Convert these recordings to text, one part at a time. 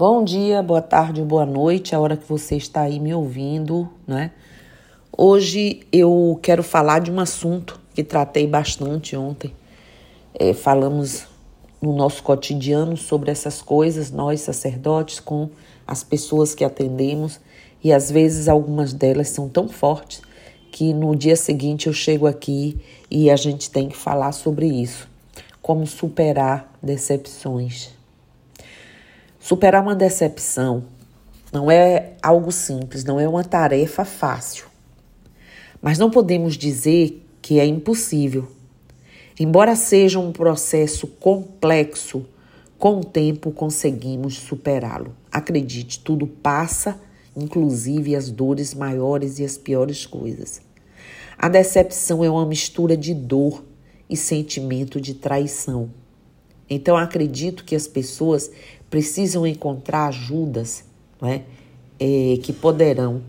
Bom dia, boa tarde, boa noite, a hora que você está aí me ouvindo, né? Hoje eu quero falar de um assunto que tratei bastante ontem. É, falamos no nosso cotidiano sobre essas coisas, nós sacerdotes, com as pessoas que atendemos, e às vezes algumas delas são tão fortes que no dia seguinte eu chego aqui e a gente tem que falar sobre isso. Como superar decepções. Superar uma decepção não é algo simples, não é uma tarefa fácil. Mas não podemos dizer que é impossível. Embora seja um processo complexo, com o tempo conseguimos superá-lo. Acredite, tudo passa, inclusive as dores maiores e as piores coisas. A decepção é uma mistura de dor e sentimento de traição. Então acredito que as pessoas precisam encontrar ajudas né, é, que poderão,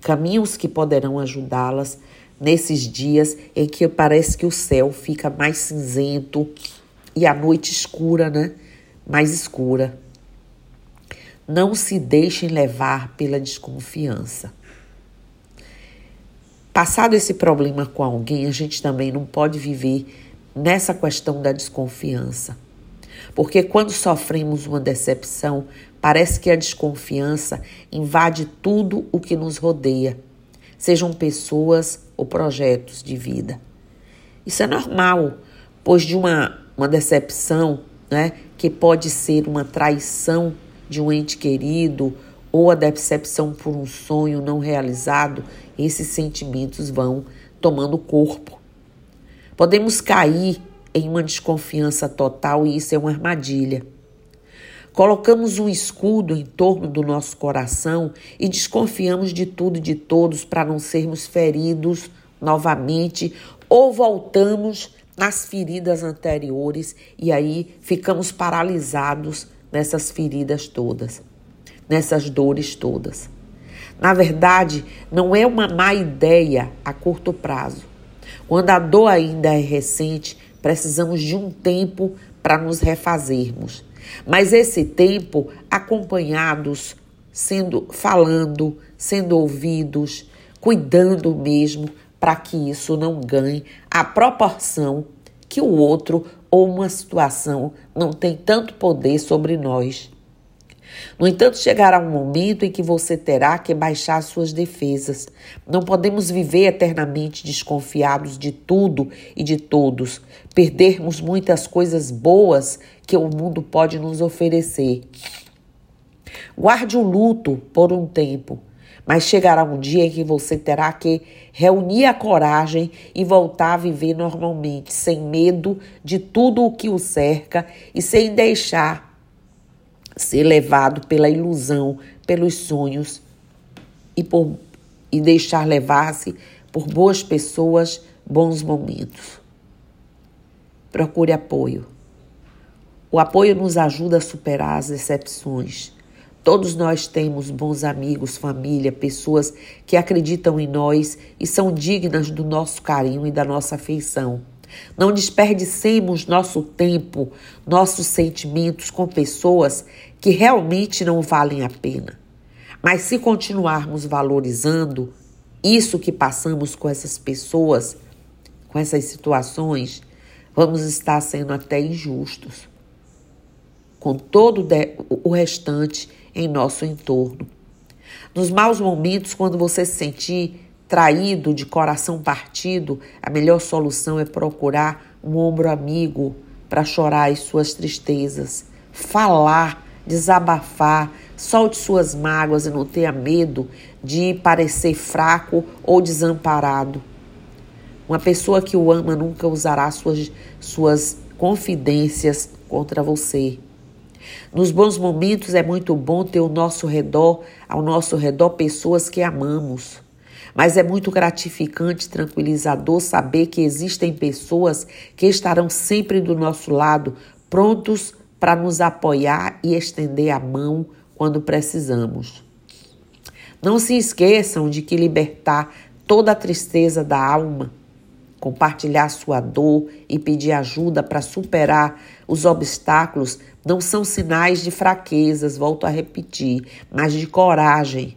caminhos que poderão ajudá-las nesses dias em que parece que o céu fica mais cinzento e a noite escura, né? Mais escura. Não se deixem levar pela desconfiança. Passado esse problema com alguém, a gente também não pode viver nessa questão da desconfiança. Porque quando sofremos uma decepção, parece que a desconfiança invade tudo o que nos rodeia, sejam pessoas ou projetos de vida. Isso é normal, pois de uma, uma decepção, né, que pode ser uma traição de um ente querido ou a decepção por um sonho não realizado, esses sentimentos vão tomando corpo. Podemos cair em uma desconfiança total e isso é uma armadilha. Colocamos um escudo em torno do nosso coração e desconfiamos de tudo e de todos para não sermos feridos novamente ou voltamos nas feridas anteriores e aí ficamos paralisados nessas feridas todas, nessas dores todas. Na verdade, não é uma má ideia a curto prazo. Quando a dor ainda é recente, Precisamos de um tempo para nos refazermos. Mas esse tempo acompanhados, sendo falando, sendo ouvidos, cuidando mesmo para que isso não ganhe a proporção que o outro ou uma situação não tem tanto poder sobre nós. No entanto, chegará um momento em que você terá que baixar suas defesas. Não podemos viver eternamente desconfiados de tudo e de todos, perdermos muitas coisas boas que o mundo pode nos oferecer. Guarde o luto por um tempo, mas chegará um dia em que você terá que reunir a coragem e voltar a viver normalmente, sem medo de tudo o que o cerca e sem deixar ser levado pela ilusão, pelos sonhos e, por, e deixar levar-se por boas pessoas, bons momentos. Procure apoio. O apoio nos ajuda a superar as decepções. Todos nós temos bons amigos, família, pessoas que acreditam em nós e são dignas do nosso carinho e da nossa afeição. Não desperdicemos nosso tempo, nossos sentimentos com pessoas que realmente não valem a pena. Mas se continuarmos valorizando isso que passamos com essas pessoas, com essas situações, vamos estar sendo até injustos com todo o restante em nosso entorno. Nos maus momentos, quando você se sentir traído, de coração partido, a melhor solução é procurar um ombro amigo para chorar as suas tristezas, falar, desabafar, solte suas mágoas e não tenha medo de parecer fraco ou desamparado. Uma pessoa que o ama nunca usará suas, suas confidências contra você. Nos bons momentos é muito bom ter ao nosso redor, ao nosso redor pessoas que amamos. Mas é muito gratificante tranquilizador saber que existem pessoas que estarão sempre do nosso lado, prontos para nos apoiar e estender a mão quando precisamos. Não se esqueçam de que libertar toda a tristeza da alma, compartilhar sua dor e pedir ajuda para superar os obstáculos não são sinais de fraquezas, volto a repetir, mas de coragem,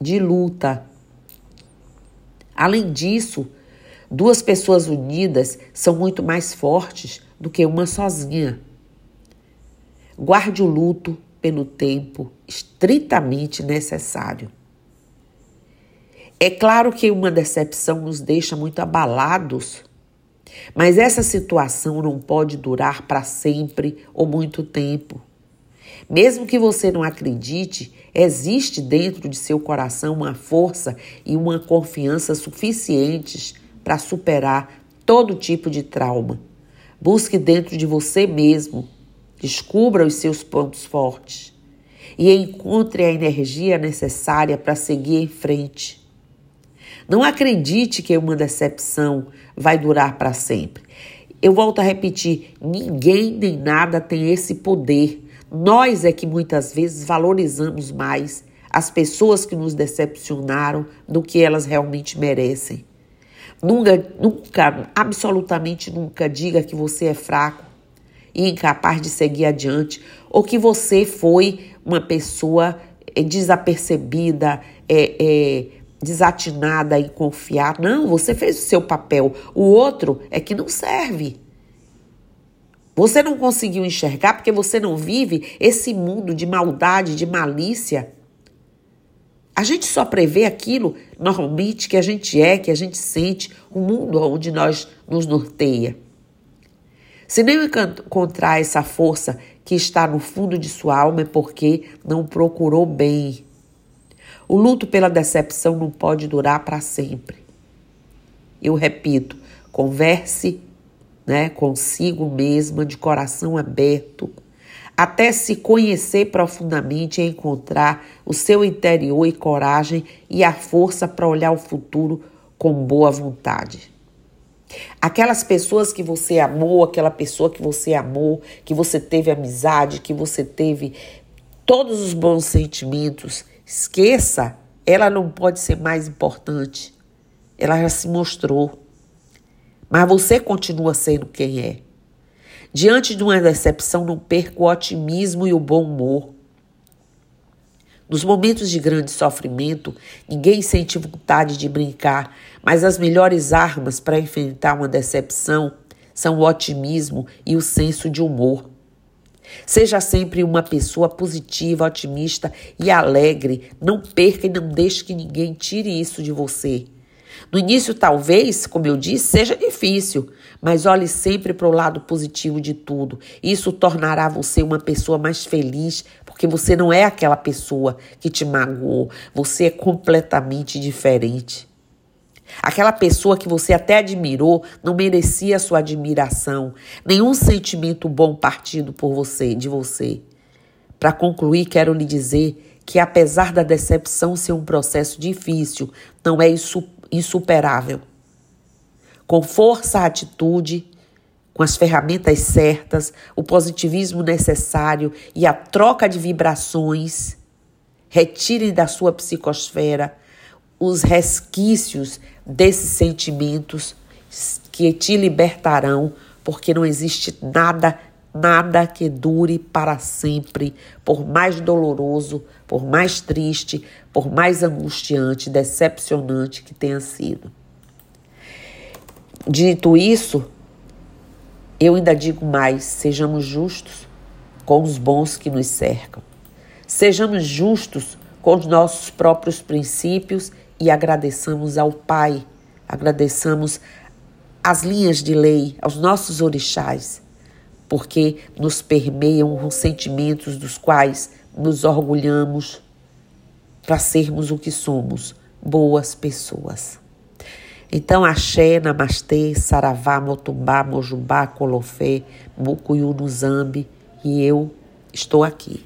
de luta. Além disso, duas pessoas unidas são muito mais fortes do que uma sozinha. Guarde o luto pelo tempo estritamente necessário. É claro que uma decepção nos deixa muito abalados, mas essa situação não pode durar para sempre ou muito tempo. Mesmo que você não acredite, existe dentro de seu coração uma força e uma confiança suficientes para superar todo tipo de trauma. Busque dentro de você mesmo, descubra os seus pontos fortes e encontre a energia necessária para seguir em frente. Não acredite que uma decepção vai durar para sempre. Eu volto a repetir: ninguém nem nada tem esse poder. Nós é que muitas vezes valorizamos mais as pessoas que nos decepcionaram do que elas realmente merecem. Nunca, nunca, absolutamente nunca diga que você é fraco e incapaz de seguir adiante ou que você foi uma pessoa eh, desapercebida, é, é, desatinada em confiar. Não, você fez o seu papel. O outro é que não serve. Você não conseguiu enxergar porque você não vive esse mundo de maldade, de malícia. A gente só prevê aquilo normalmente que a gente é, que a gente sente, o mundo onde nós nos norteia. Se nem encontrar essa força que está no fundo de sua alma é porque não procurou bem. O luto pela decepção não pode durar para sempre. Eu repito, converse né, consigo mesma, de coração aberto, até se conhecer profundamente e encontrar o seu interior e coragem e a força para olhar o futuro com boa vontade. Aquelas pessoas que você amou, aquela pessoa que você amou, que você teve amizade, que você teve todos os bons sentimentos, esqueça, ela não pode ser mais importante. Ela já se mostrou. Mas você continua sendo quem é. Diante de uma decepção, não perca o otimismo e o bom humor. Nos momentos de grande sofrimento, ninguém sente vontade de brincar, mas as melhores armas para enfrentar uma decepção são o otimismo e o senso de humor. Seja sempre uma pessoa positiva, otimista e alegre. Não perca e não deixe que ninguém tire isso de você. No início, talvez, como eu disse, seja difícil, mas olhe sempre para o lado positivo de tudo. Isso tornará você uma pessoa mais feliz, porque você não é aquela pessoa que te magoou, você é completamente diferente. Aquela pessoa que você até admirou não merecia sua admiração, nenhum sentimento bom partido por você, de você. Para concluir, quero lhe dizer que apesar da decepção ser um processo difícil, não é insuperável. Com força, atitude, com as ferramentas certas, o positivismo necessário e a troca de vibrações, retirem da sua psicosfera os resquícios desses sentimentos que te libertarão, porque não existe nada, nada que dure para sempre, por mais doloroso, por mais triste, por mais angustiante, decepcionante que tenha sido. Dito isso, eu ainda digo mais: sejamos justos com os bons que nos cercam. Sejamos justos com os nossos próprios princípios e agradeçamos ao Pai, agradeçamos as linhas de lei, aos nossos orixás, porque nos permeiam os sentimentos dos quais nos orgulhamos para sermos o que somos, boas pessoas. Então, axé, namastê, saravá, motumbá, mojubá, colofé, mucuyu no zambi, e eu estou aqui.